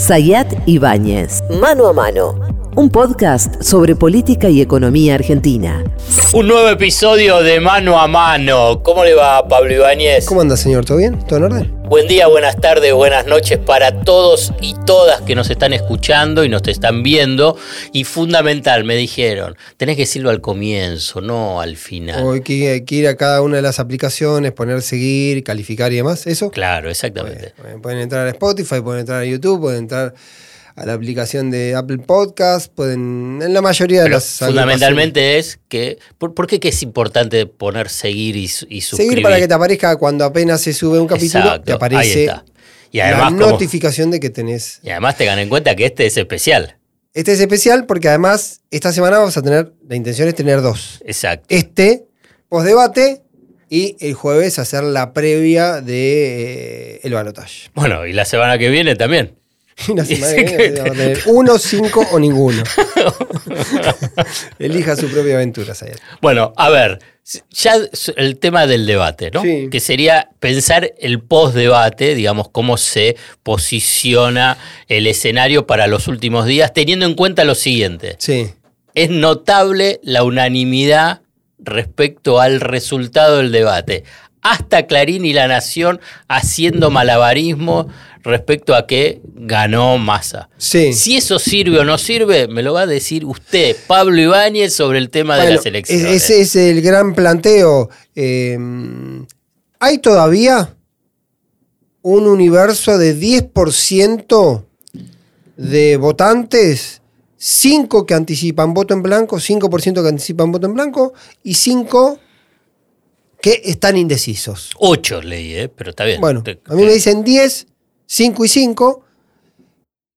Sayat Ibáñez. Mano a mano. Un podcast sobre política y economía argentina. Un nuevo episodio de Mano a Mano. ¿Cómo le va, Pablo Ibáñez? ¿Cómo anda, señor? ¿Todo bien? ¿Todo en orden? Buen día, buenas tardes, buenas noches para todos y todas que nos están escuchando y nos están viendo. Y fundamental, me dijeron, tenés que decirlo al comienzo, no al final. O hay que, hay que ir a cada una de las aplicaciones, poner seguir, calificar y demás, ¿eso? Claro, exactamente. Pueden entrar a Spotify, pueden entrar a YouTube, pueden entrar a la aplicación de Apple Podcast, pueden, en la mayoría de Pero las fundamentalmente es que, ¿por, por qué que es importante poner seguir y, y suscribir? Seguir para que te aparezca cuando apenas se sube un capítulo, Exacto, te aparece. Y además, la como- notificación de que tenés. y además tengan en cuenta que este es especial. Este es especial porque además esta semana vamos a tener, la intención es tener dos. Exacto. Este, postdebate, y el jueves hacer la previa de eh, el balotaje. Bueno, y la semana que viene también. Semana que viene a tener uno, cinco o ninguno. Elija su propia aventura, Sayat. Bueno, a ver, ya el tema del debate, ¿no? Sí. Que sería pensar el post-debate, digamos, cómo se posiciona el escenario para los últimos días, teniendo en cuenta lo siguiente. Sí. Es notable la unanimidad respecto al resultado del debate. Hasta Clarín y La Nación haciendo malabarismo respecto a que ganó Massa. Sí. Si eso sirve o no sirve, me lo va a decir usted, Pablo Ibáñez, sobre el tema de las elecciones. es- ese es el gran planteo. Eh, ¿Hay todavía un universo de 10% de votantes? 5 que anticipan voto en blanco, 5% que anticipan voto en blanco y 5 que están indecisos. Ocho leí, ¿eh? pero está bien. Bueno, a mí me dicen 10, 5 y 5,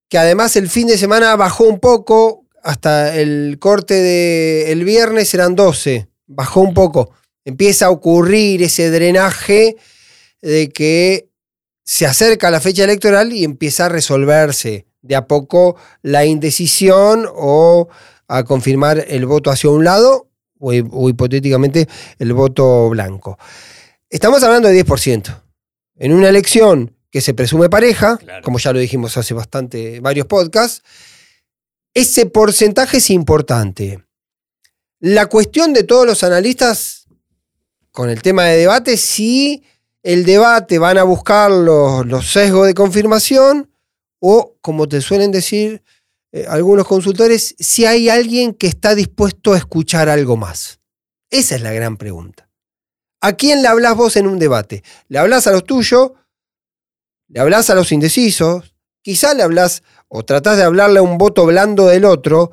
que además el fin de semana bajó un poco, hasta el corte del viernes eran 12, bajó un poco. Empieza a ocurrir ese drenaje de que se acerca la fecha electoral y empieza a resolverse de a poco la indecisión o a confirmar el voto hacia un lado o, hi- o hipotéticamente el voto blanco. Estamos hablando de 10%. En una elección que se presume pareja, Claro. como ya lo dijimos hace bastante, varios podcasts, ese porcentaje es importante. La cuestión de todos los analistas con el tema de debate, si el debate van a buscar los, los sesgos de confirmación o, como te suelen decir eh, algunos consultores, si hay alguien que está dispuesto a escuchar algo más. Esa es la gran pregunta. ¿A quién le hablas vos en un debate? ¿Le hablas a los tuyos? ¿Le hablas a los indecisos? Quizá le hablas o tratás de hablarle a un voto blando del otro,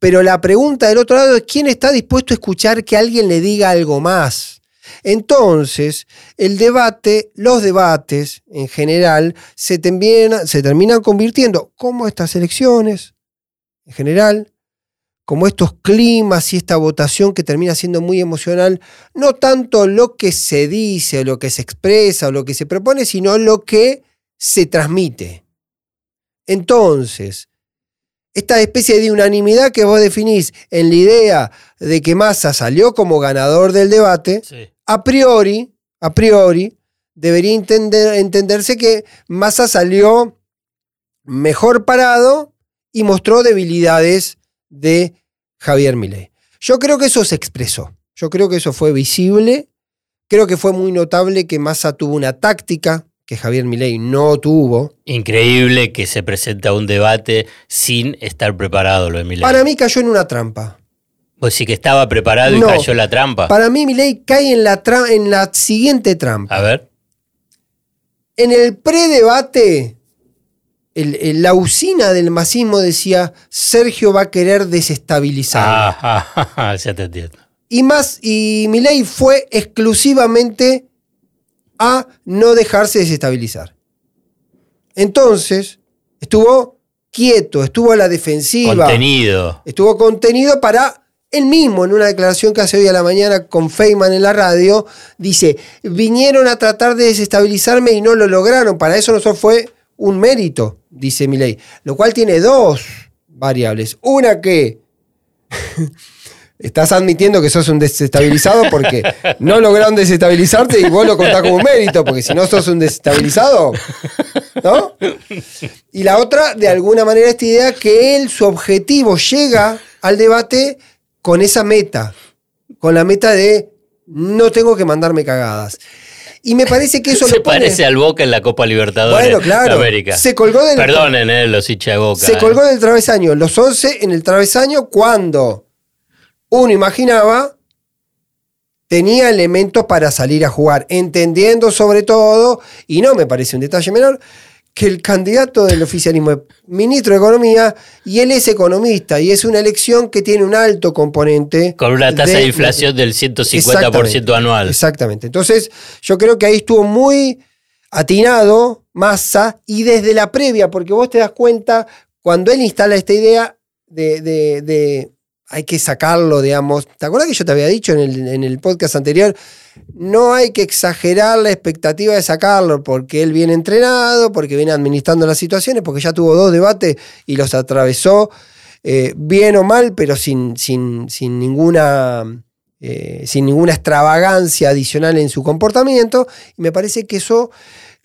pero la pregunta del otro lado es quién está dispuesto a escuchar que alguien le diga algo más. Entonces, el debate, los debates en general, se, se terminan convirtiendo, como estas elecciones, en general, como estos climas y esta votación que termina siendo muy emocional, no tanto lo que se dice, lo que se expresa, o lo que se propone, sino lo que se transmite. Entonces, esta especie de unanimidad que vos definís en la idea de que Massa salió como ganador del debate, Sí. a priori, a priori, debería entender- entenderse que Massa salió mejor parado y mostró debilidades de Javier Milei. Yo creo que eso se expresó. Yo creo que eso fue visible. Creo que fue muy notable que Massa tuvo una táctica que Javier Milei no tuvo. Increíble que se presenta un debate sin estar preparado lo de Milei. Para mí cayó en una trampa. Pues sí que estaba preparado y cayó la trampa. Para mí Milei cae en la, en la siguiente trampa. A ver. En el predebate, el- el- la usina del masismo decía, Sergio va a querer desestabilizar. Ah, ah, ah, ya te entiendo. Y más, y Milei fue exclusivamente a no dejarse desestabilizar. Entonces, estuvo quieto, estuvo a la defensiva. Contenido. Estuvo contenido para él mismo, en una declaración que hace hoy a la mañana con Feynman en la radio, dice, vinieron a tratar de desestabilizarme y no lo lograron. Para eso no fue un mérito, dice Milei. Lo cual tiene dos variables. Una que estás admitiendo que sos un desestabilizado porque no lograron desestabilizarte y vos lo contás como un mérito, porque si no sos un desestabilizado, ¿no? Y la otra, de alguna manera, esta idea que él, su objetivo, llega al debate con esa meta, con la meta de no tengo que mandarme cagadas. Y me parece que eso Se lo pone- parece al Boca en la Copa Libertadores Bueno, claro. de América. Se colgó del- Perdonen, eh, los hinchas de Boca. Se eh. colgó del travesaño, los 11 en el travesaño cuando uno imaginaba tenía elementos para salir a jugar, entendiendo sobre todo, y no me parece un detalle menor, que el candidato del oficialismo es ministro de Economía y él es economista y es una elección que tiene un alto componente. Con una tasa de, inflación del 150% Exactamente, anual. Exactamente. Entonces, yo creo que ahí estuvo muy atinado Massa y desde la previa, porque vos te das cuenta, cuando él instala esta idea de, de- de hay que sacarlo, digamos. ¿Te acuerdas que yo te había dicho en el, en el podcast anterior? No hay que exagerar la expectativa de sacarlo, porque él viene entrenado, porque viene administrando las situaciones, porque ya tuvo dos debates y los atravesó eh, bien o mal, pero sin, sin, sin ninguna eh, sin ninguna extravagancia adicional en su comportamiento. Y me parece que eso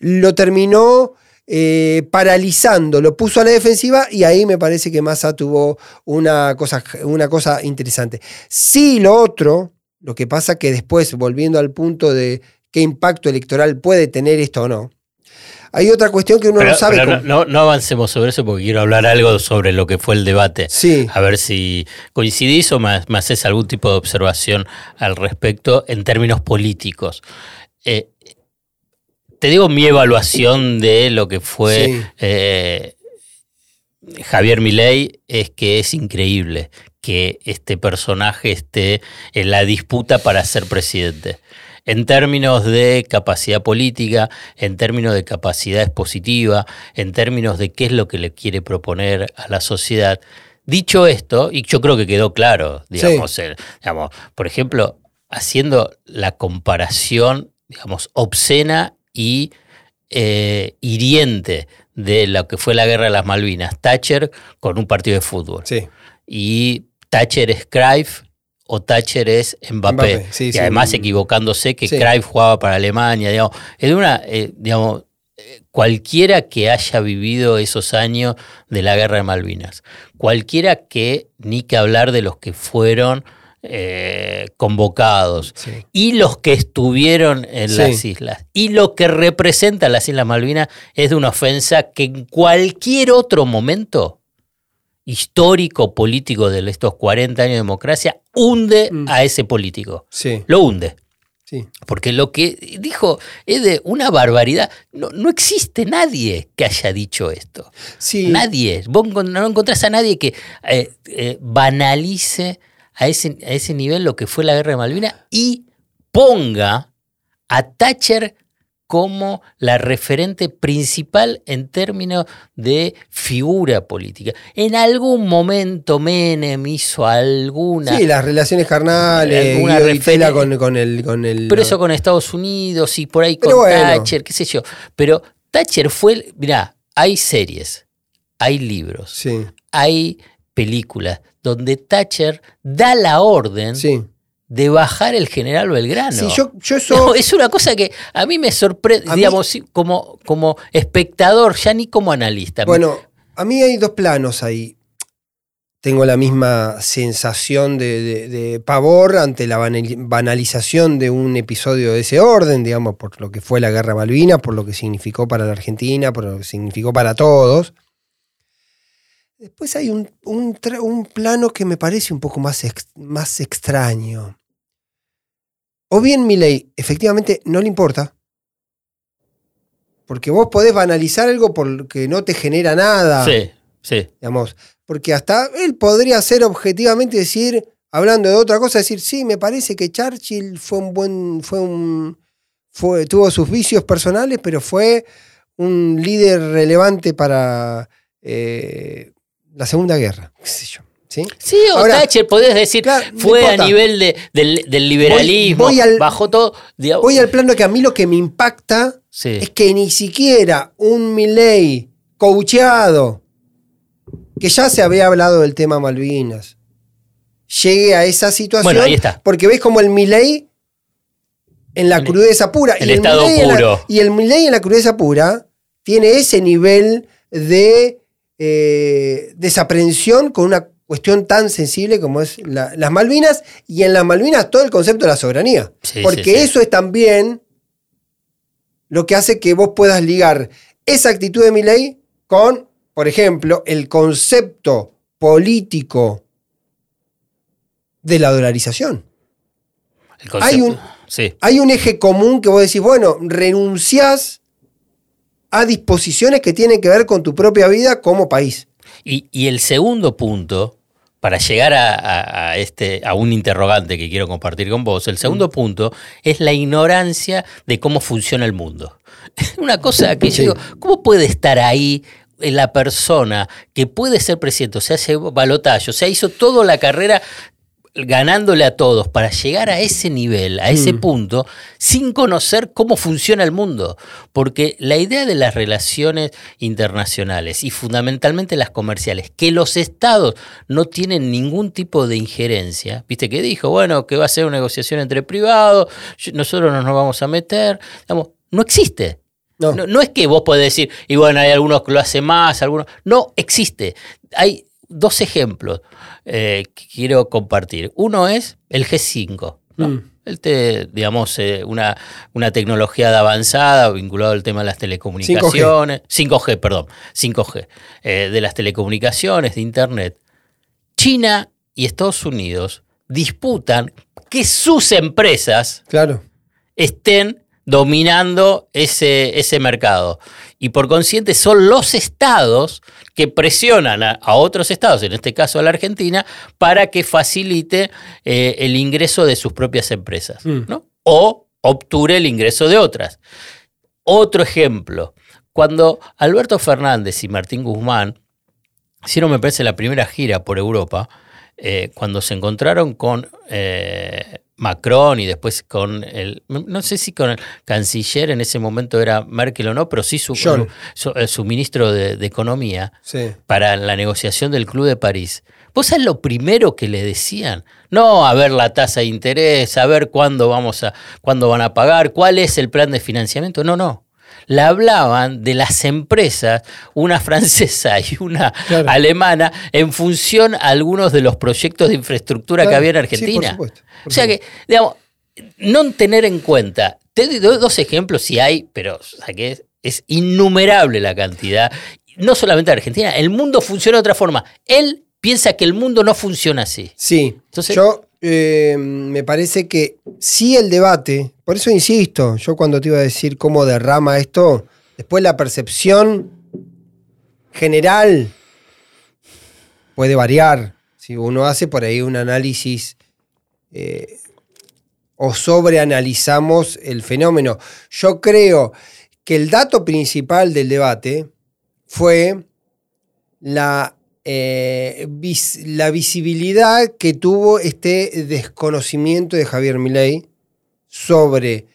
lo terminó eh, paralizando, lo puso a la defensiva y ahí me parece que Massa tuvo una cosa, una cosa interesante. Sí, lo otro, lo que pasa que después, volviendo al punto de qué impacto electoral puede tener esto o no, hay otra cuestión que uno Pero- no sabe. pero no, no avancemos sobre eso porque quiero hablar algo sobre lo que fue el debate. Sí. A ver si coincidís o me, me haces algún tipo de observación al respecto en términos políticos. Eh, te digo mi evaluación de lo que fue Sí. eh, Javier Milei es que es increíble que este personaje esté en la disputa para ser presidente. En términos de capacidad política, en términos de capacidad expositiva, en términos de qué es lo que le quiere proponer a la sociedad. Dicho esto, y yo creo que quedó claro, digamos, el- digamos, por ejemplo, haciendo la comparación, digamos, obscena y eh, hiriente de lo que fue la guerra de las Malvinas, Thatcher con un partido de fútbol. Sí. Y Thatcher es Cruyff o Thatcher es Mbappé. Mbappé, sí, y sí. además equivocándose que. Cruyff jugaba para Alemania, digamos. Es una, eh, digamos, cualquiera que haya vivido esos años de la guerra de Malvinas, cualquiera que, ni que hablar de los que fueron eh, convocados, Sí. y los que estuvieron en Sí. las islas. Y lo que representa las Islas Malvinas es de una ofensa que en cualquier otro momento histórico, político de estos 40 años de democracia, hunde Mm. a ese político. Sí. Lo hunde. Sí. Porque lo que dijo es de una barbaridad. No, no existe nadie que haya dicho esto. Sí. Nadie. Vos no encontrás a nadie que eh, eh, banalice a ese, a ese nivel lo que fue la guerra de Malvinas y ponga a Thatcher como la referente principal en términos de figura política. En algún momento Menem hizo alguna... Sí, las relaciones carnales, Alguna Guido Vitela referen- con, con el, con el. pero eso con Estados Unidos y por ahí con bueno. Thatcher, qué sé yo. Pero Thatcher fue... Mirá, hay series, hay libros, Sí, hay películas donde Thatcher da la orden sí. de bajar el general Belgrano. Sí, yo, yo es una cosa que a mí me sorprende, mí- digamos, como, como espectador, ya ni como analista. Bueno, a mí hay dos planos ahí. Tengo la misma sensación de, de- de pavor ante la banali- banalización de un episodio de ese orden, digamos, por lo que fue la Guerra Malvinas, por lo que significó para la Argentina, por lo que significó para todos. Después hay un, un plano que me parece un poco más, ex- más extraño. O bien Milei efectivamente no le importa, porque vos podés banalizar algo porque no te genera nada. Sí, sí. Digamos, porque hasta él podría ser objetivamente decir, hablando de otra cosa, decir, sí, me parece que Churchill fue un buen, fue un, fue, tuvo sus vicios personales, pero fue un líder relevante para eh, la Segunda Guerra, qué sé yo. ¿sí? Sí, o Ahora, Thatcher, podés decir, claro, no fue a nivel de- del, del liberalismo, Voy- voy al- bajó todo. digamos, Voy al plano que a mí lo que me impacta sí. es que ni siquiera un Milley coacheado, que ya se había hablado del tema Malvinas, llegue a esa situación. Bueno, ahí está. Porque ves como el Milei en la El- crudeza pura. el y estado la- puro. y el Milei en la crudeza pura tiene ese nivel de eh, desaprensión con una cuestión tan sensible como es la- las Malvinas. Y en las Malvinas todo el concepto de la soberanía. Sí, porque sí, sí. eso es también lo que hace que vos puedas ligar esa actitud de Milei con, por ejemplo, el concepto político de la dolarización. El concepto- Hay un-. Hay un eje común que vos decís, bueno, renunciás a disposiciones que tienen que ver con tu propia vida como país. Y, y el segundo punto, para llegar a, a- a este, a un interrogante que quiero compartir con vos, el Mm. segundo punto es la ignorancia de cómo funciona el mundo. Una cosa que yo digo, ¿cómo puede estar ahí la persona que puede ser presidente? O sea, hace balotaje, o sea, hizo toda la carrera ganándole a todos para llegar a ese nivel, a ese Mm. punto, sin conocer cómo funciona el mundo. Porque la idea de las relaciones internacionales y fundamentalmente las comerciales, que los estados no tienen ningún tipo de injerencia, viste que dijo, bueno, que va a ser una negociación entre privados, nosotros no nos vamos a meter, digamos, no existe. No. No, no es que vos podés decir, y bueno, hay algunos que lo hacen más, algunos. No existe. Hay dos ejemplos eh, que quiero compartir. Uno es el G5. ¿no? Mm. El te- digamos, eh, una, una tecnología de avanzada vinculado al tema de las telecomunicaciones. 5G, perdón. 5G. eh, de las telecomunicaciones, de Internet. China y Estados Unidos disputan que sus empresas Claro. estén dominando ese, ese mercado. Y por consiguiente son los estados que presionan a, a otros estados, en este caso a la Argentina, para que facilite eh, el ingreso de sus propias empresas. Mm. ¿no? O obture el ingreso de otras. Otro ejemplo, cuando Alberto Fernández y Martín Guzmán hicieron, me parece, la primera gira por Europa, eh, cuando se encontraron con eh, Macron y después con el, no sé si con el canciller en ese momento era Merkel o no, pero sí su, eh, su ministro de, de Economía Sí. para la negociación del Club de París. ¿Vos sabés lo primero que le decían? No a ver la tasa de interés, a ver cuándo vamos a, cuándo van a pagar, cuál es el plan de financiamiento. No, no. Le hablaban de las empresas, una francesa y una Claro. alemana, en función a alguos de los proyectos de infraestructura que había en Sí, por Argentina. supuesto, por o sea que, digamos, no tener en cuenta, te doy dos ejemplos si hay, pero o sea, que es, es innumerable la cantidad. No solamente Argentina, el mundo funciona de otra forma. Él piensa que el mundo no funciona así. Sí, Entonces- yo eh, me parece que sí el debate, por eso insisto, yo cuando te iba a decir cómo derrama esto, después la percepción general puede variar. Si uno hace por ahí un análisis eh, o sobreanalizamos el fenómeno. Yo creo que el dato principal del debate fue la, eh, la visibilidad que tuvo este desconocimiento de Javier Milei sobre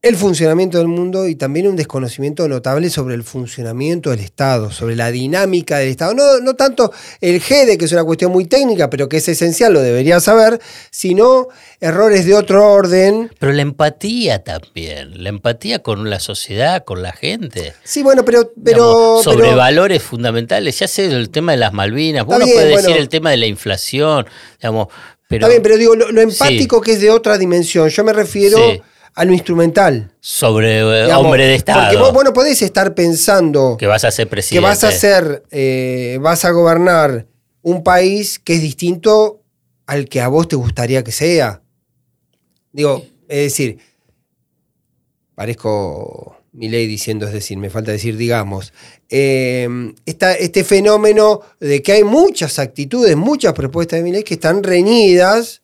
el funcionamiento del mundo y también un desconocimiento notable sobre el funcionamiento del Estado, sobre la dinámica del Estado. No, no tanto el GEDE, que es una cuestión muy técnica, pero que es esencial, lo debería saber, sino errores de otro orden. Pero la empatía también, la empatía con la sociedad, con la gente. Sí, bueno, pero... pero, Digamos, sobre pero- valores fundamentales. Ya sé el tema de las Malvinas, uno bien, puede decir bueno. el tema de la inflación, digamos, pero, Está bien, pero digo, lo, lo empático que es de otra dimensión. Yo me refiero Sí. A lo instrumental. sobre eh, digamos, hombre de Estado. Porque vos, vos no podés estar pensando que vas a ser que presidente. vas a ser, eh, vas a gobernar un país que es distinto al que a vos te gustaría que sea. Digo, es decir, parezco mi ley diciendo, es decir, me falta decir, digamos, eh, esta- este fenómeno de que hay muchas actitudes, muchas propuestas de mi ley que están reñidas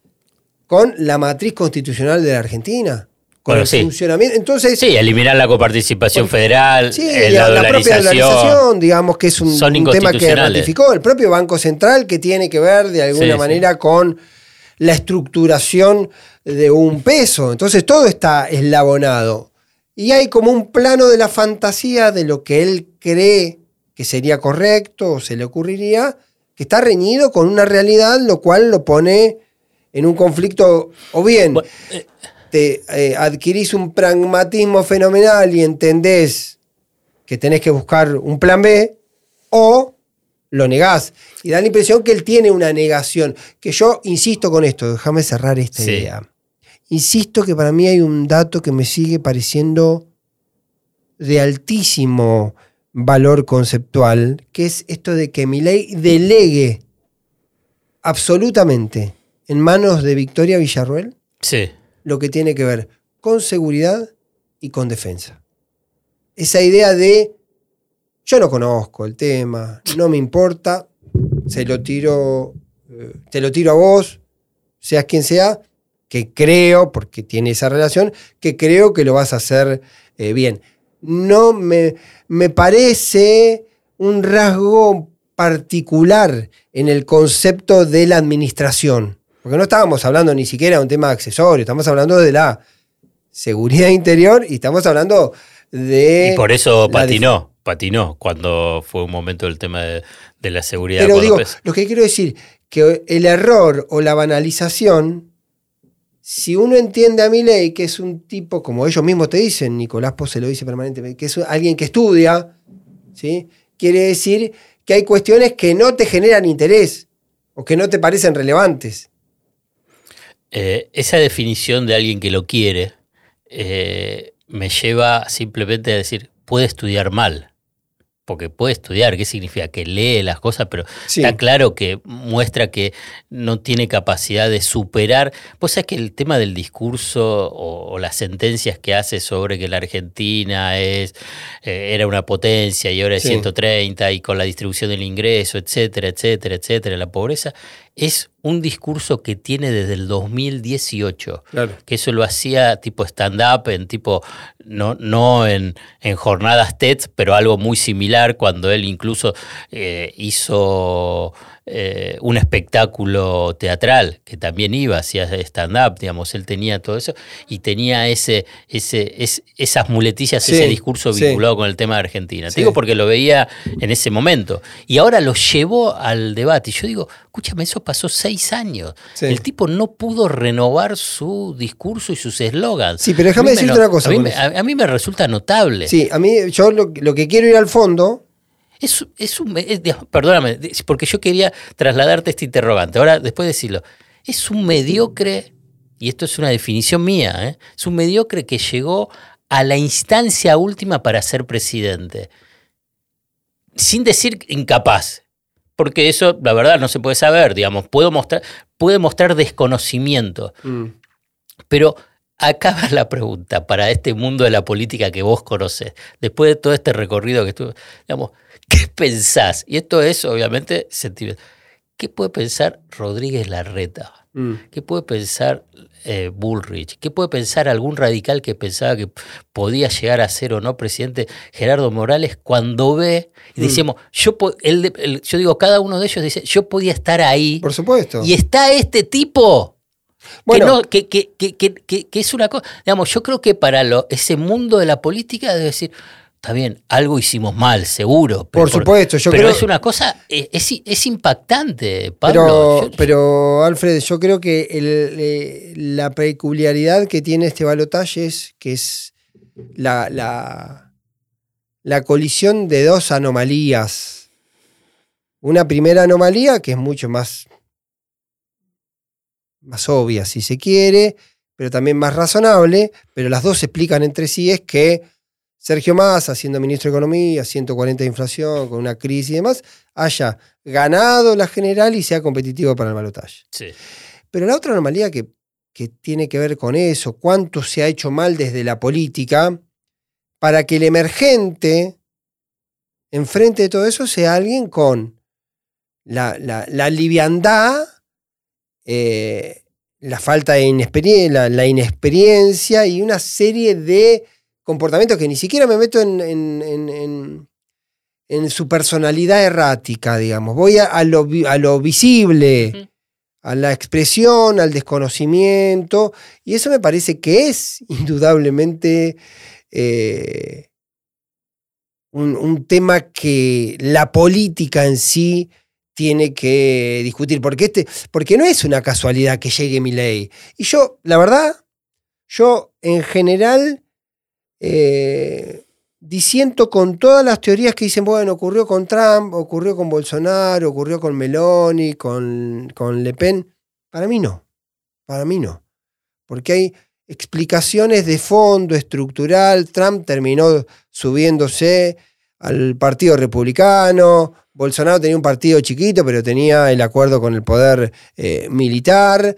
con la matriz constitucional de la Argentina, con Bueno, el sí. funcionamiento. Entonces, Sí, eliminar la coparticipación federal, Sí, eh, la, la, propia dolarización. digamos que es un, son un tema que ratificó el propio Banco Central, que tiene que ver de alguna sí. manera con la estructuración de un peso. Entonces todo está eslabonado. Y hay como un plano de la fantasía de lo que él cree que sería correcto o se le ocurriría, que está reñido con una realidad, lo cual lo pone en un conflicto, o bien Bueno, eh, te eh, adquirís un pragmatismo fenomenal y entendés que tenés que buscar un plan B, o lo negás. Y da la impresión que él tiene una negación. Que yo insisto con esto, déjame cerrar esta Sí. idea. Insisto que para mí hay un dato que me sigue pareciendo de altísimo valor conceptual, que es esto de que mi ley delegue absolutamente en manos de Victoria Villarruel sí. Lo que tiene que ver con seguridad y con defensa. Esa idea de yo no conozco el tema, no me importa, se lo tiro, eh, te lo tiro a vos, seas quien sea, que creo, porque tiene esa relación, que creo que lo vas a hacer eh, bien. No me, me parece un rasgo particular en el concepto de la administración. Porque no estábamos hablando ni siquiera de un tema accesorio, estamos hablando de la seguridad interior y estamos hablando de... Y por eso patinó, patinó cuando fue un momento del tema de, de la seguridad. Pero digo, lo que quiero decir, que el error o la banalización, si uno entiende a mi ley, que es un tipo, como ellos mismos te dicen, Nicolás Pose lo dice permanentemente, que es alguien que estudia, ¿sí? quiere decir que hay cuestiones que no te generan interés o que no te parecen relevantes. Eh, esa definición de alguien que lo quiere eh, me lleva simplemente a decir, puede estudiar mal. Porque puede estudiar, ¿qué significa? Que lee las cosas, pero Sí. está claro que muestra que no tiene capacidad de superar. Vos sabés que el tema del discurso o, o las sentencias que hace sobre que la Argentina es, eh, era una potencia y ahora es Sí. 130 y con la distribución del ingreso, etcétera, etcétera, etcétera, la pobreza, es un discurso que tiene desde el 2018 Claro. que eso lo hacía tipo stand-up, en tipo, no, no en, en jornadas TED, pero algo muy similar cuando él incluso eh, hizo eh, un espectáculo teatral, que también iba, hacía stand-up, digamos, él tenía todo eso, y tenía ese, ese, es- esas muletillas, Sí, ese discurso sí. vinculado con el tema de Argentina. Sí. Te digo porque lo veía en ese momento. Y ahora lo llevó al debate. Y yo digo, escúchame, eso pasó seis años. El tipo no pudo renovar su discurso y sus eslogans. Sí, pero déjame decirte una cosa A mí, a- a mí me resulta notable. Sí, a mí, yo lo, lo que quiero ir al fondo, Es, es un. es- perdóname, porque yo quería trasladarte este interrogante. Ahora, después de decirlo, es un mediocre, y esto es una definición mía, ¿eh? es un mediocre que llegó a la instancia última para ser presidente. Sin decir incapaz. Porque eso, la verdad, no se puede saber, digamos. Puedo mostrar, puede mostrar desconocimiento. Pero acá va la pregunta para este mundo de la política que vos conocés. Después de todo este recorrido que estuve, digamos, ¿qué pensás? Y esto es, obviamente, sentimiento. ¿Qué puede pensar Rodríguez Larreta? mm, ¿Qué puede pensar eh, Bullrich? ¿Qué puede pensar algún radical que pensaba que podía llegar a ser o no presidente Gerardo Morales cuando ve y Mm. decíamos, yo, de- él- yo digo, cada uno de ellos dice, yo podía estar ahí por supuesto. y está este tipo Bueno. que, no, que, que- que- que- que- que es una cosa. Digamos, yo creo que para lo, ese mundo de la política debe decir, está bien, algo hicimos mal, seguro. Por supuesto, yo pero creo- es una cosa, eh, es, es impactante, Pablo. Pero, pero, Alfred, yo creo que el, eh, la peculiaridad que tiene este balotaje es que es la, la, la colisión de dos anomalías. Una primera anomalía que es mucho más, más obvia, si se quiere, pero también más razonable, pero las dos se explican entre sí, es que Sergio Massa, siendo ministro de Economía, 140 de inflación, con una crisis y demás, haya ganado la general y sea competitivo para el balotaje. sí. Pero la otra anomalía que, que tiene que ver con eso, cuánto se ha hecho mal desde la política, para que el emergente, enfrente de todo eso, sea alguien con la, la- la liviandad, eh, la falta de inexperiencia, la, la inexperiencia y una serie de comportamientos que ni siquiera me meto en, en- en- en- su personalidad errática, digamos. Voy a, a lo, a lo visible a la expresión, al desconocimiento, y eso me parece que es indudablemente eh, un, un tema que la política en sí tiene que discutir, porque, este, porque no es una casualidad que llegue mi ley. Y yo, la verdad, yo en general eh, disiento con todas las teorías que dicen, bueno, ocurrió con Trump, ocurrió con Bolsonaro, ocurrió con Meloni, con, con Le Pen. Para mí no, para mí no. Porque hay explicaciones de fondo, estructural. Trump terminó subiéndose al Partido Republicano. Bolsonaro tenía un partido chiquito, pero tenía el acuerdo con el poder eh, militar.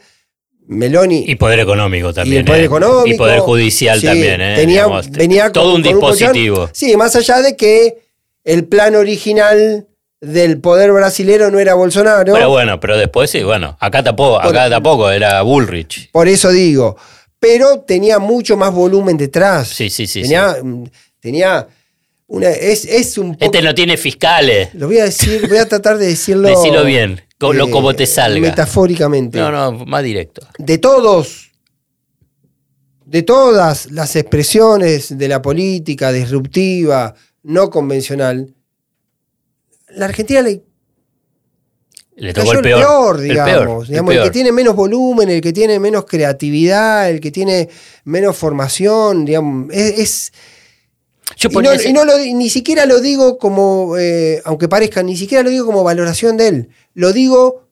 Meloni. Y poder económico también. Y poder ¿eh? económico. Y poder judicial Sí, también. ¿eh? tenía- Digamos, venía todo con- un con un colchón. dispositivo. Sí, más allá de que el plan original del poder brasilero no era Bolsonaro. Pero bueno, pero después sí, bueno, acá tampoco, acá tampoco, era Bullrich. Por eso digo. Pero tenía mucho más volumen detrás. Sí, sí, sí. tenía, mm, tenía una. Es, es un poco. Este no tiene fiscales. Lo voy a decir, voy a tratar de decirlo. Decilo bien, co- lo eh, como te salga. Metafóricamente. No, no, más directo. de todos, de todas las expresiones de la política disruptiva, no convencional, la Argentina le Le tocó el peor. digamos. el peor, digamos, el peor. que tiene menos volumen, el que tiene menos creatividad, el que tiene menos formación, digamos, es... es- Yo y ponía no, ese- y no lo- ni siquiera lo digo como, eh, aunque parezca, ni siquiera lo digo como valoración de él. Lo digo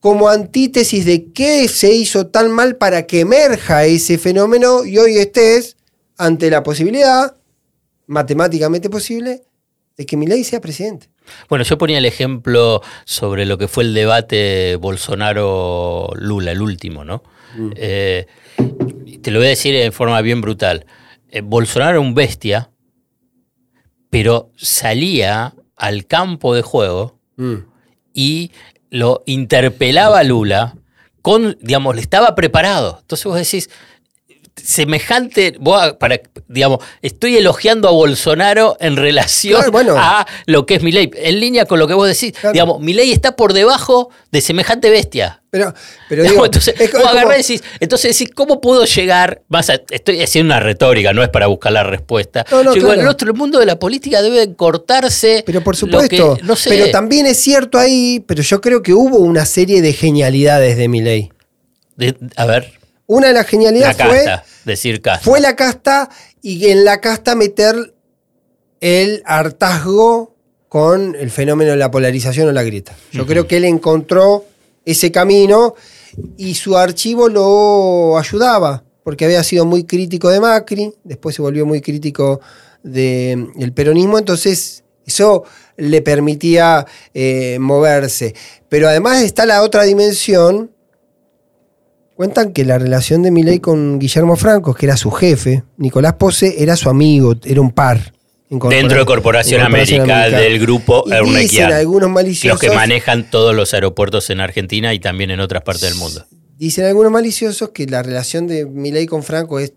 como antítesis de qué se hizo tan mal para que emerja ese fenómeno y hoy estés ante la posibilidad, matemáticamente posible, de que Milei sea presidente. Bueno, yo ponía el ejemplo sobre lo que fue el debate Bolsonaro-Lula, el último, ¿no? Mm. Eh, te lo voy a decir en forma bien brutal. Eh, Bolsonaro era un bestia, pero salía al campo de juego y lo interpelaba a Lula con, digamos, le estaba preparado. Entonces vos decís, semejante, vos, para, digamos, estoy elogiando a Bolsonaro en relación Claro, bueno. a lo que es Milei. En línea con lo que vos decís, Claro. digamos, Milei está por debajo de semejante bestia. Pero, pero Digamos, digo, entonces, es vos es como- decís, entonces decís, ¿cómo puedo llegar? Más a- estoy haciendo una retórica, no es para buscar la respuesta. No, no, claro. el otro el mundo de la política debe cortarse. Pero por supuesto, que- no sé. pero también es cierto ahí, pero yo creo que hubo una serie de genialidades de Milei. de- a ver, Una de las la genialidades fue casta, decir casta. fue la casta y en la casta meter el hartazgo con el fenómeno de la polarización o la grieta. Yo creo que él encontró ese camino y su archivo lo ayudaba, porque había sido muy crítico de Macri, después se volvió muy crítico del peronismo, entonces eso le permitía eh, moverse. Pero además está la otra dimensión. Cuentan que la relación de Milei con Guillermo Franco, que era su jefe, Nicolás Pose, era su amigo, era un par. en Dentro de Corporación, América, América. del grupo Eurnequian. algunos maliciosos. Los que manejan todos los aeropuertos en Argentina y también en otras partes del mundo. Dicen algunos maliciosos que la relación de Milei con Franco es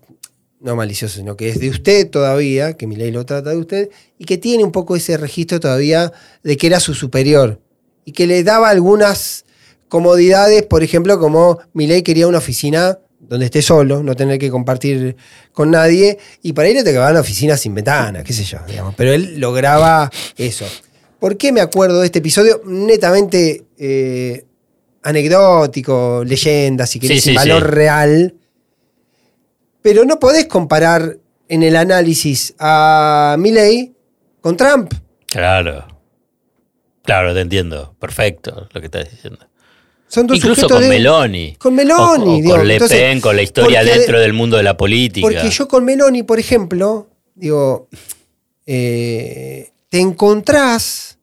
no malicioso, sino que es de usted todavía, que Milei lo trata de usted, y que tiene un poco ese registro todavía de que era su superior. Y que le daba algunas comodidades, por ejemplo, como Milei quería una oficina donde esté solo, no tener que compartir con nadie, y para él le tocaba una oficina sin ventana, qué sé yo, digamos. Pero él lograba eso. ¿Por qué me acuerdo de este episodio? Netamente eh, anecdótico, leyenda, si querés, Sí, sin sí, valor sí. real. Pero no podés comparar en el análisis a Milley con Trump. Claro. Claro, te entiendo. Perfecto lo que estás diciendo. Son dos Incluso sujetos con de- Meloni. Con Meloni, O- o digo, con Le entonces, Pen, con la historia porque- dentro del mundo de la política. Porque yo con Meloni, por ejemplo, digo, eh, te encontrás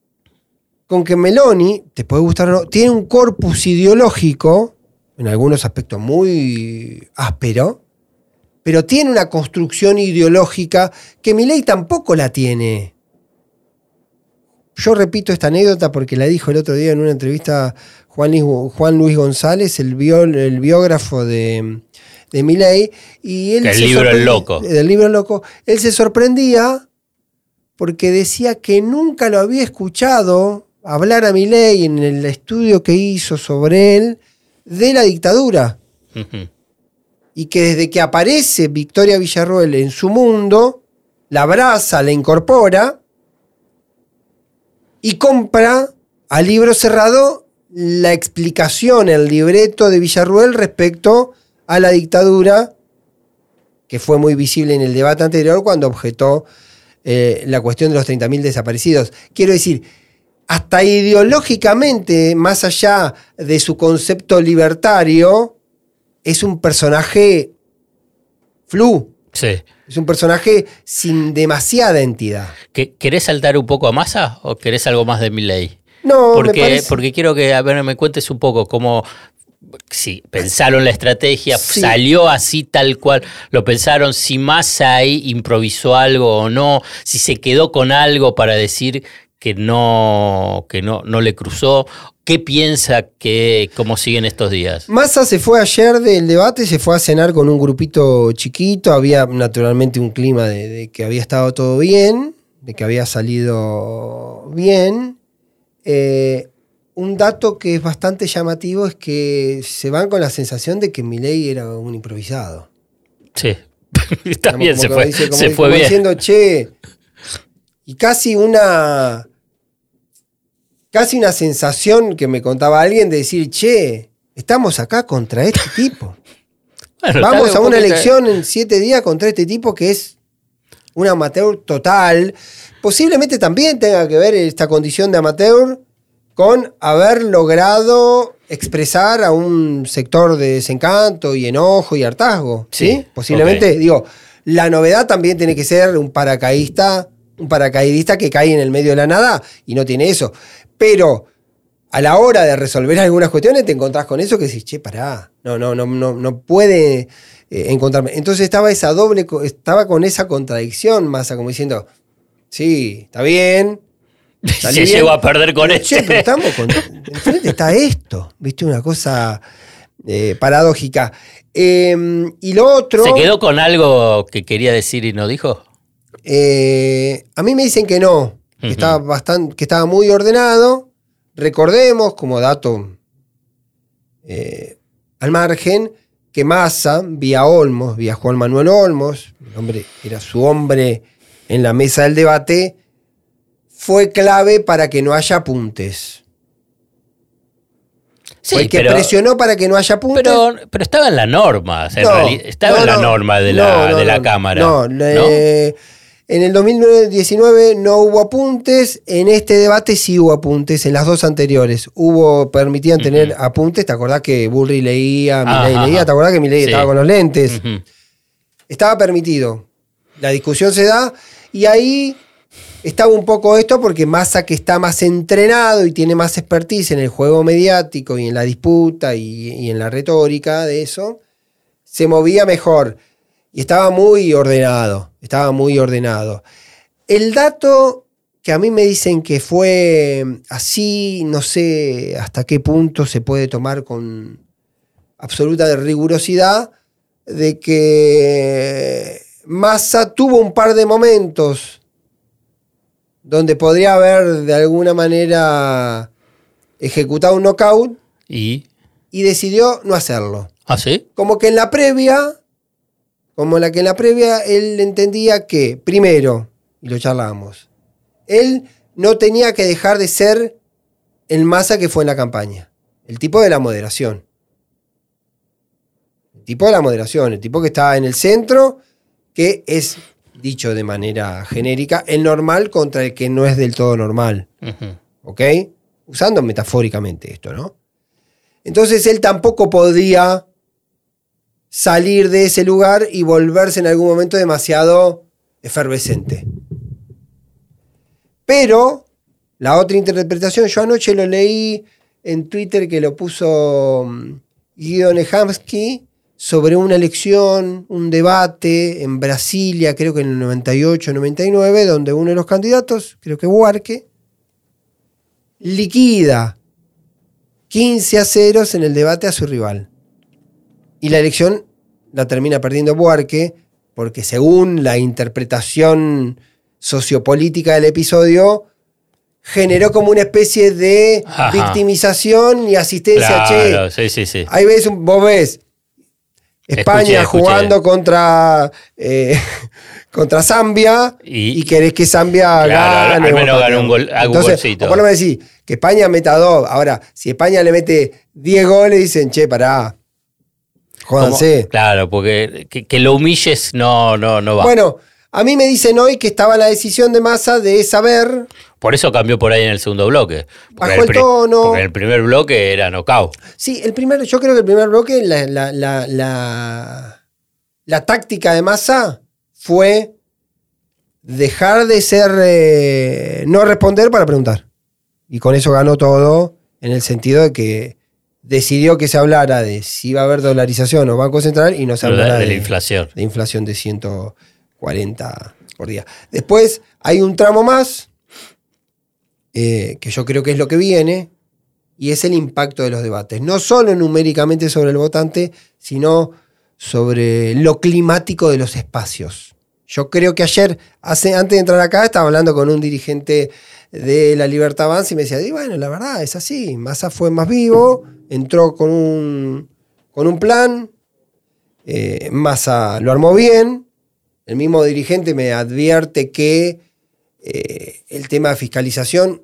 con que Meloni, te puede gustar o no, tiene un corpus ideológico, en algunos aspectos muy áspero, pero tiene una construcción ideológica que Milei tampoco la tiene. Yo repito esta anécdota porque la dijo el otro día en una entrevista Juan Luis, Juan Luis González, el, bió- el biógrafo de, de Milei, y él libro El Loco. Del libro El Loco. Él se sorprendía porque decía que nunca lo había escuchado hablar a Milei en el estudio que hizo sobre él de la dictadura y que desde que aparece Victoria Villarroel en su mundo, la abraza, la incorpora y compra a libro cerrado la explicación, el libreto de Villarruel respecto a la dictadura, que fue muy visible en el debate anterior cuando objetó eh, la cuestión de los 30.000 desaparecidos. Quiero decir, hasta ideológicamente, más allá de su concepto libertario, es un personaje flu. Sí. Es un personaje sin demasiada entidad. ¿Que- ¿Querés saltar un poco a masa o querés algo más de mi ley? No, Porque, porque quiero que a ver, me cuentes un poco cómo si pensaron la estrategia, Sí. salió así tal cual, lo pensaron, si Massa ahí improvisó algo o no, si se quedó con algo para decir que no, que no, no le cruzó. ¿Qué piensa que cómo siguen estos días? Massa se fue ayer del debate, se fue a cenar con un grupito chiquito, había naturalmente un clima de, de que había estado todo bien, de que había salido bien. Eh, un dato que es bastante llamativo es que se van con la sensación de que Milei era un improvisado. Sí. También Como se fue, dice- como- se fue bien. diciendo, che, y casi una, casi una sensación que me contaba alguien de decir, che, estamos acá contra este tipo. Bueno, Vamos a una elección en siete días contra este tipo que es un amateur total. Posiblemente también tenga que ver esta condición de amateur con haber logrado expresar a un sector de desencanto y enojo y hartazgo. ¿sí? Sí, Posiblemente, digo, la novedad también tiene que ser un paracaidista, un paracaidista que cae en el medio de la nada y no tiene eso. Pero a la hora de resolver algunas cuestiones te encontrás con eso que decís, che, pará, no, no, no, no, no puede eh, encontrarme. Entonces estaba esa doble, estaba con esa contradicción, Massa, como diciendo, sí, está bien. salí Se llegó a perder con este. Che, pero estamos con. Enfrente está esto, viste, una cosa eh, paradójica. Eh, y lo otro. ¿Se quedó con algo que quería decir y no dijo? Eh, a mí me dicen que no, que, estaba bastante, que estaba muy ordenado. Recordemos, como dato eh, al margen, que Massa, vía Olmos, vía Juan Manuel Olmos, el hombre, era su hombre en la mesa del debate, fue clave para que no haya apuntes. fue el que pero, presionó para que no haya apuntes. pero, pero estaba en la norma, o sea, en No, realidad- estaba no, en la no. norma de la, no, de la no, Cámara. No, en el 2019 no hubo apuntes, en este debate sí hubo apuntes, en las dos anteriores hubo, permitían tener apuntes, ¿te acordás que Bullrich leía, Milei Ajá, leía? ¿Te acordás que Milei Sí. estaba con los lentes? Estaba permitido. La discusión se da y ahí estaba un poco esto porque Massa que está más entrenado y tiene más expertise en el juego mediático y en la disputa y, y en la retórica de eso, se movía mejor y estaba muy ordenado, estaba muy ordenado. El dato que a mí me dicen que fue así, no sé hasta qué punto se puede tomar con absoluta rigurosidad, de que Massa tuvo un par de momentos donde podría haber de alguna manera ejecutado un knockout ¿Y? y decidió no hacerlo. ¿Ah, sí? Como que en la previa, como la que en la previa él entendía que, primero, y lo charlábamos, él no tenía que dejar de ser el masa que fue en la campaña. El tipo de la moderación. El tipo de la moderación, el tipo que está en el centro, que es, dicho de manera genérica, el normal contra el que no es del todo normal. ¿ok? Usando metafóricamente esto, ¿no? Entonces él tampoco podía salir de ese lugar y volverse en algún momento demasiado efervescente. Pero la otra interpretación, yo anoche lo leí en Twitter que lo puso mm, Guido Nehamsky sobre una elección, un debate en Brasilia, creo que en el 98, 99, donde uno de los candidatos, creo que Huarque, liquida 15 a 0 en el debate a su rival. Y la elección la termina perdiendo Buarque, porque según la interpretación sociopolítica del episodio, generó como una especie de Ajá. victimización y asistencia. Claro, Che, sí, sí, sí. Ahí ves, vos ves España Escuché, escuché. jugando contra, eh, contra Zambia Y- y, querés que Zambia Claro, gane. al menos gane un gol- algún Entonces, golcito. o por lo menos decís que España meta dos. Ahora, si España le mete 10 goles, dicen, che, pará. Jódanse. Claro, porque que, que lo humilles no, no, no va. Bueno, a mí me dicen hoy que estaba la decisión de Massa de saber. por eso cambió por ahí en el segundo bloque. Porque Bajó en el tono. Porque en el primer bloque era knockout. Sí, el primer, yo creo que el primer bloque, la, la, la, la, la táctica de Massa fue dejar de ser. eh, no responder para preguntar. Y con eso ganó todo, en el sentido de que decidió que se hablara de si iba a haber dolarización o Banco Central y no se hablara de de, la inflación. de inflación de 140 por día. Después hay un tramo más, eh, que yo creo que es lo que viene, y es el impacto de los debates. No solo numéricamente sobre el votante, sino sobre lo climático de los espacios. Yo creo que ayer, hace, antes de entrar acá, estaba hablando con un dirigente de la Libertad Avanza y me decía, y bueno, la verdad es así, Massa fue más vivo, entró con un, con un plan, eh, Massa lo armó bien, el mismo dirigente me advierte que eh, el tema de fiscalización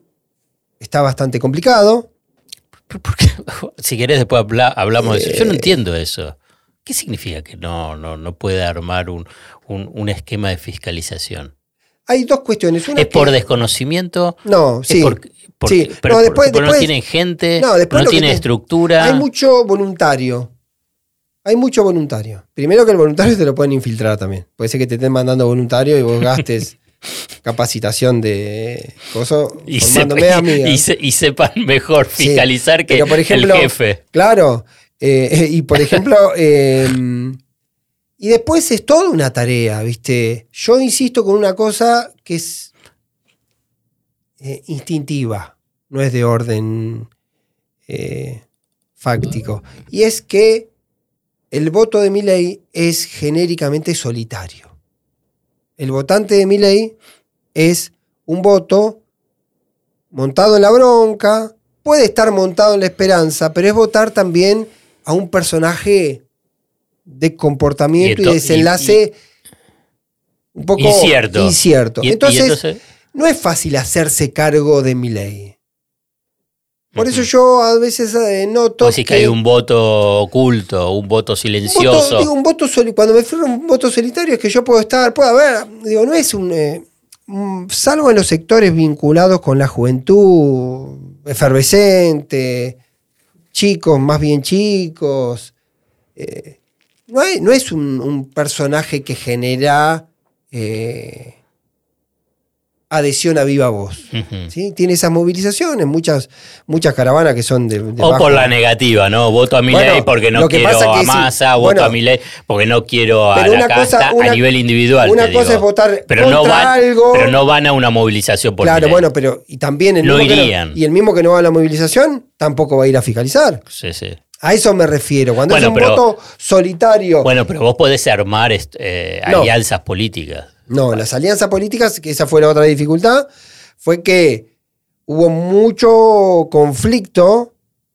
está bastante complicado. Si querés después habla- hablamos de eso. Yo no Eh. entiendo eso. ¿Qué significa que no, no, no puede armar un, un- un esquema de fiscalización? Hay dos cuestiones. Una ¿Es que- por desconocimiento? No, ¿Es sí. por- por- Sí. pero No, después- no tienen gente, No, no, después lo que tiene te- estructura. Hay mucho voluntario. Hay mucho voluntario. Primero que el voluntario te lo pueden infiltrar también. Puede ser que te estén mandando voluntario y vos gastes capacitación de coso y, amigas. y se- y sepan mejor Sí, fiscalizar que pero, por ejemplo, el jefe. Claro. eh, y por ejemplo, eh, y después es toda una tarea, ¿viste? Yo insisto con una cosa que es eh, instintiva, no es de orden eh, fáctico. Y es que el voto de Milley es genéricamente solitario. El votante de Milley es un voto montado en la bronca, puede estar montado en la esperanza, pero es votar también a un personaje de comportamiento y, desenlace un poco Incierto. incierto. Entonces, entonces- no es fácil hacerse cargo de mi ley. Por eso yo a veces eh, noto Vos decís que hay un voto oculto, un voto un silencioso. voto, digo, un voto soli- cuando me refiero a un voto solitario es que yo puedo estar, puedo haber, digo, no es un, eh, salvo en los sectores vinculados con la juventud efervescente, chicos, más bien chicos, eh, no, hay- no es un, un personaje que genera eh, adhesión a viva voz. ¿sí? Tiene esas movilizaciones, muchas, muchas caravanas que son de... de O bajo- por la negativa, ¿no? Voto a mi Bueno, ley porque no quiero a sí. Massa, voto Bueno, a mi ley porque no quiero a pero la una cosa- casta una- a nivel individual. una cosa digo. es votar pero no van, algo. Pero no van a una movilización por Claro, bueno, pero y también el No mismo que irían. y el mismo que no va a la movilización tampoco va a ir a fiscalizar. Sí, sí. A eso me refiero. Cuando Bueno, es un pero- voto solitario. Bueno, pero vos podés armar est- eh, No. alianzas políticas. no, las alianzas políticas, que esa fue la otra dificultad, fue que hubo mucho conflicto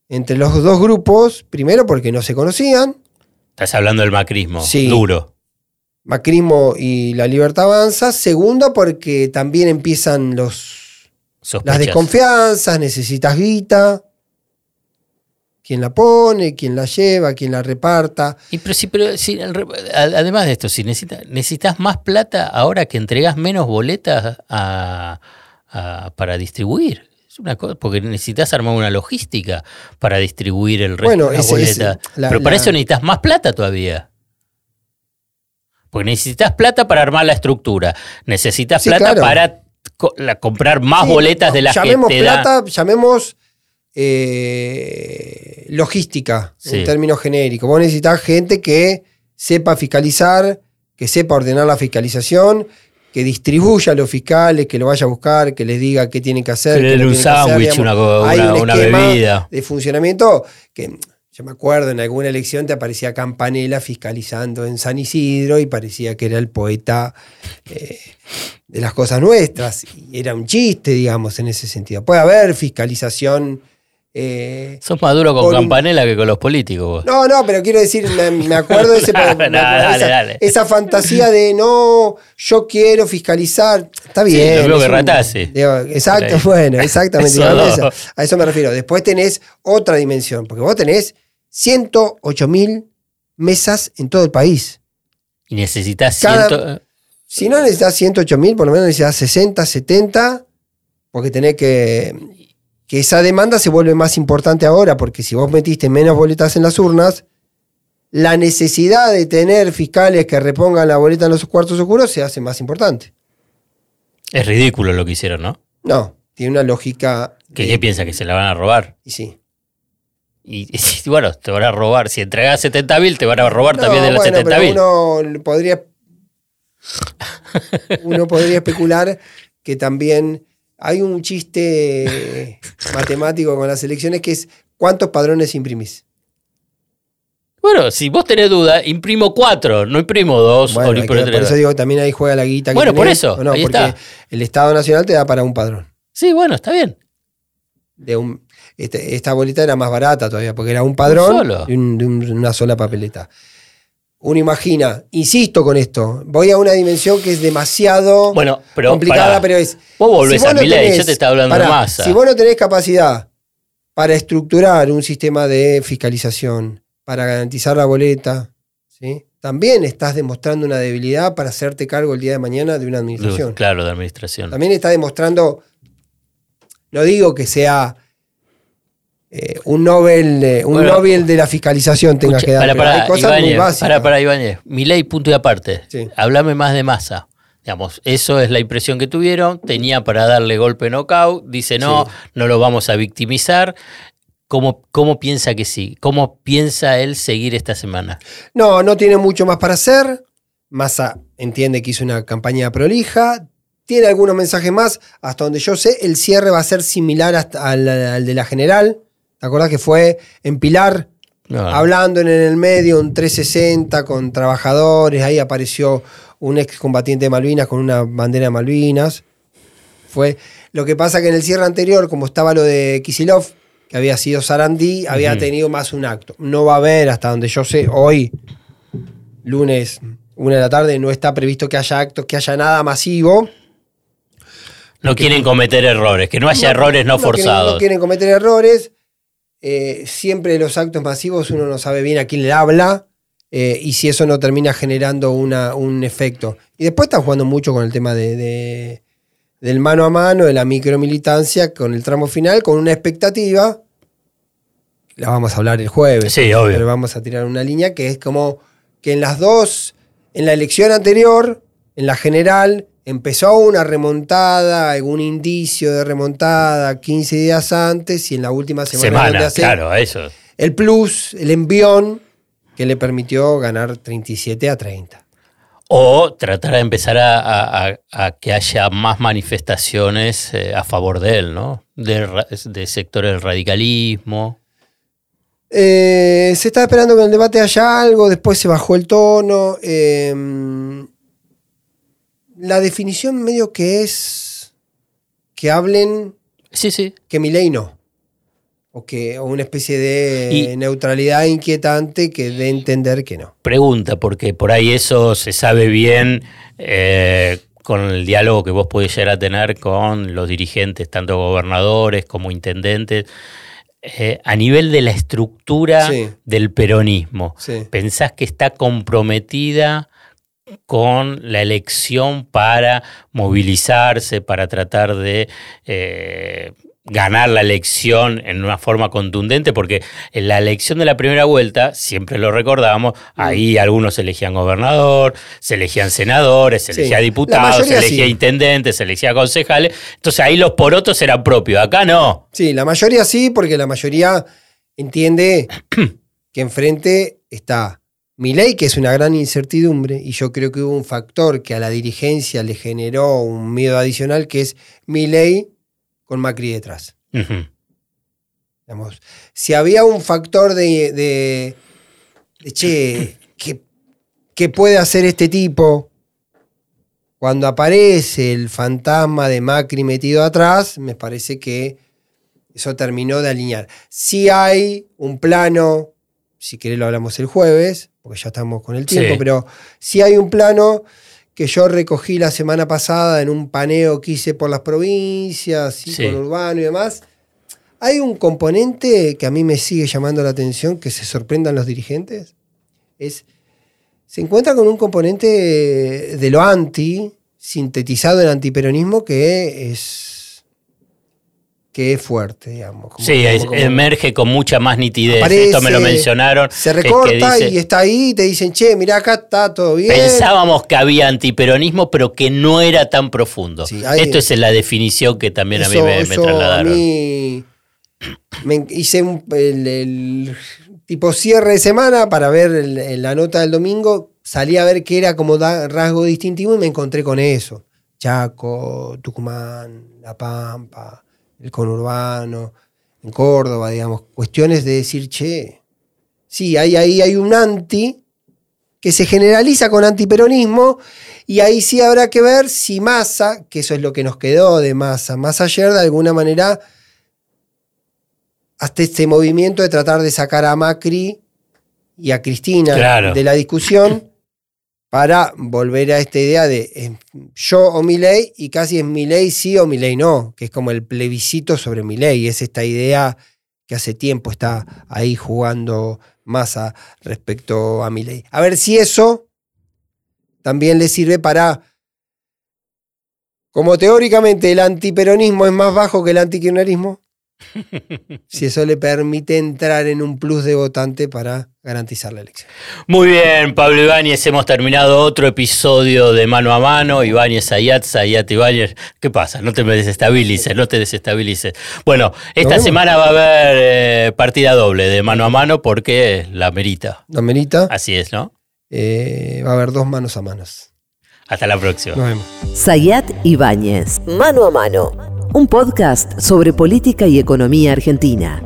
entre los dos grupos. Primero porque no se conocían. Estás hablando del macrismo, Sí. duro. Macrismo y la libertad avanza. Segundo, porque también empiezan los, las desconfianzas, necesitas guita. ¿Quién la pone? ¿Quién la lleva? ¿Quién la reparta? Y pero, sí, pero sí, además de esto, si necesitas, necesitas más plata ahora que entregas menos boletas a- a- para distribuir. Es una cosa, porque necesitas armar una logística para distribuir el resto Bueno, de las ese boletas. la- pero para la- eso necesitas más plata todavía. Porque necesitas plata para armar la estructura. Necesitas Sí, plata claro. para co- comprar más Sí, boletas de las que llamemos te da. plata, llamemos eh, logística Sí. en términos genéricos. Vos necesitas gente que sepa fiscalizar, que sepa ordenar la fiscalización, que distribuya a los fiscales, que lo vaya a buscar, que les diga qué tienen que hacer. Que no un sándwich, una una- un una bebida. De funcionamiento que yo me acuerdo en alguna elección te aparecía Campanella fiscalizando en San Isidro y parecía que era el poeta eh, de las cosas nuestras. Y era un chiste, digamos, en ese sentido. Puede haber fiscalización eh, Sos más duro con Por un- Campanella que con los políticos. vos. no, no, pero quiero decir, me, me acuerdo de ese, me acuerdo No, dale, esa, dale. esa fantasía de no, yo quiero fiscalizar. Está Sí, bien. lo mismo es que Ratazzi. digo, exacto, bueno, exactamente. Eso. a eso me refiero. Después tenés otra dimensión, porque vos tenés 108 mil mesas en todo el país. Y necesitas ciento... Si no necesitas 108 mil, por lo menos necesitas 60, 70, porque tenés que. Que esa demanda se vuelve más importante ahora, porque si vos metiste menos boletas en las urnas, la necesidad de tener fiscales que repongan la boleta en los cuartos oscuros se hace más importante. Es ridículo lo que hicieron, ¿no? No, tiene una lógica. ¿Qué, de- piensa? ¿Que se la van a robar? Y sí. Y, y bueno, te van a robar. Si entregas 70.000, te van a robar No, también de los bueno, pero 70.000. Uno podría. uno podría especular que también hay un chiste matemático con las elecciones que es cuántos padrones imprimís. Bueno, si vos tenés duda, imprimo cuatro, no imprimo dos. Bueno, o imprimo que- por eso digo que también ahí juega la guita. que Bueno, por eso, ¿o no? ahí porque está. el Estado Nacional te da para un padrón. Sí, bueno, está bien. De un, este- esta bolita era más barata todavía, porque era un padrón de, un- de un- una sola papeleta. Uno imagina, insisto con esto, voy a una dimensión que es demasiado Bueno, pero complicada, pará. pero es. Vos volvés vos a no mi ley, yo te estaba hablando pará, de masa. Si vos no tenés capacidad para estructurar un sistema de fiscalización, para garantizar la boleta, ¿sí? también estás demostrando una debilidad para hacerte cargo el día de mañana de una administración. Claro, de administración. También está demostrando, no digo que sea eh, un Nobel, eh, un Bueno, Nobel de la fiscalización tenga que dar, para, para, hay cosas muy básicas. para, para, Ibáñez. Mi ley, punto y aparte. Sí. Háblame más de masa. Digamos, eso es la impresión que tuvieron. Tenía para darle golpe knockout. Dice, no, Sí. no lo vamos a victimizar. ¿Cómo, ¿Cómo piensa que sí? ¿Cómo piensa él seguir esta semana? No, no tiene mucho más para hacer. Massa entiende que hizo una campaña prolija. Tiene algunos mensajes más. Hasta donde yo sé, el cierre va a ser similar al de la general. ¿Te acordás que fue en Pilar? Hablando en el medio, un 360 con trabajadores. Ahí apareció un excombatiente de Malvinas con una bandera de Malvinas. Fue. Lo que pasa que en el cierre anterior, como estaba lo de Kisilov, que había sido Sarandí, había tenido más un acto. No va a haber, hasta donde yo sé, hoy, lunes, una de la tarde, no está previsto que haya actos, que haya nada masivo. no quieren cometer errores, que no haya errores no, forzados. no quieren cometer errores. Eh, siempre los actos masivos uno no sabe bien a quién le habla eh, y si eso no termina generando una- un efecto. Y después están jugando mucho con el tema de, de- del mano a mano, de la micromilitancia, con el tramo final, con una expectativa. La vamos a hablar el jueves. Sí, obvio. Pero vamos a tirar una línea que es como que en las dos, en la elección anterior, en la general, empezó una remontada, algún indicio de remontada 15 días antes y en la última semana, Semana, hace claro, eso. el plus, el envión que le permitió ganar 37 a 30. O tratar de empezar a, a- a- a que haya más manifestaciones eh, a favor de él, ¿no? De, de sectores del radicalismo. Eh, se estaba esperando que en el debate haya algo, después se bajó el tono. eh, la definición medio que es que hablen Sí, sí. que mi ley no. O que o una especie de Y- neutralidad inquietante que dé entender que no. Pregunta, porque por ahí eso se sabe bien eh, con el diálogo que vos podés llegar a tener con los dirigentes, tanto gobernadores como intendentes. Eh, a nivel de la estructura Sí. del peronismo, Sí. ¿pensás que está comprometida con la elección para movilizarse, para tratar de eh, ganar la elección en una forma contundente? Porque en la elección de la primera vuelta, siempre lo recordamos, Mm. ahí algunos elegían gobernador, se elegían senadores, se Sí. elegía La diputados, se elegía sí. intendentes, se elegía concejales. Entonces ahí los porotos eran propios, acá no. Sí, la mayoría sí, porque la mayoría entiende que enfrente está mi ley, que es una gran incertidumbre, y yo creo que hubo un factor que a la dirigencia le generó un miedo adicional, que es mi ley con Macri detrás. Digamos, si había un factor de, de, de, che, ¿qué, qué puede hacer este tipo? Cuando aparece el fantasma de Macri metido atrás, me parece que Eso terminó de alinear. Si hay un plano, si querés lo hablamos el jueves, porque ya estamos con el tiempo, Sí. pero si hay un plano que yo recogí la semana pasada en un paneo que hice por las provincias, y Sí. con Urbano y demás. Hay un componente que a mí me sigue llamando la atención, que se sorprendan los dirigentes. Es, se encuentra con un componente de lo anti, sintetizado en antiperonismo, que es, que es fuerte, digamos. Como- Sí, como- es- como- emerge con mucha más nitidez. Aparece, Esto me lo mencionaron. Se que recorta dice- y está ahí y te dicen, che, mirá, acá está todo bien. Pensábamos que había antiperonismo, pero que no era tan profundo. Sí, Esto es la definición que también a mí me, trasladaron. A mí me hice un- el, el tipo cierre de semana para ver el- la nota del domingo. Salí a ver qué era como da- rasgo distintivo y me encontré con eso. Chaco, Tucumán, La Pampa, el conurbano, en Córdoba, digamos. Cuestiones de decir, che, sí, ahí, ahí hay un anti que se generaliza con antiperonismo y ahí sí habrá que ver si Massa, que eso es lo que nos quedó de Massa, más ayer de alguna manera, hasta este movimiento de tratar de sacar a Macri y a Cristina Claro. de la discusión para volver a esta idea de eh, yo o mi ley y casi es mi ley sí o mi ley no, que es como el plebiscito sobre mi ley, es esta idea que hace tiempo está ahí jugando Massa respecto a mi ley. A ver si eso también le sirve para, como teóricamente el antiperonismo es más bajo que el antikirchnerismo, si eso le permite entrar en un plus de votante para garantizar la elección. Muy bien, Pablo Ibáñez, hemos terminado otro episodio de Mano a Mano. Ibáñez, Ayat, Ayat, Ibáñez. ¿Qué pasa? No te me desestabilices, no te desestabilices. Bueno, esta semana va a haber eh, partida doble de Mano a Mano porque la merita. Domenita, Así es, ¿no? eh, va a haber dos manos a manos. Hasta la próxima. Nos vemos. Sayat Ibáñez, Mano a Mano, un podcast sobre política y economía argentina.